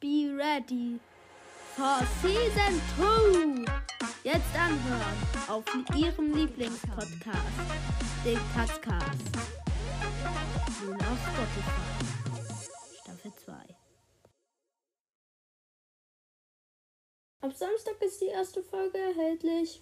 be ready for Season 2. Jetzt anhören auf Ihrem Lieblingspodcast, den Katzcast. Nun auf Spotify. Staffel 2. Ab Samstag ist die erste Folge erhältlich.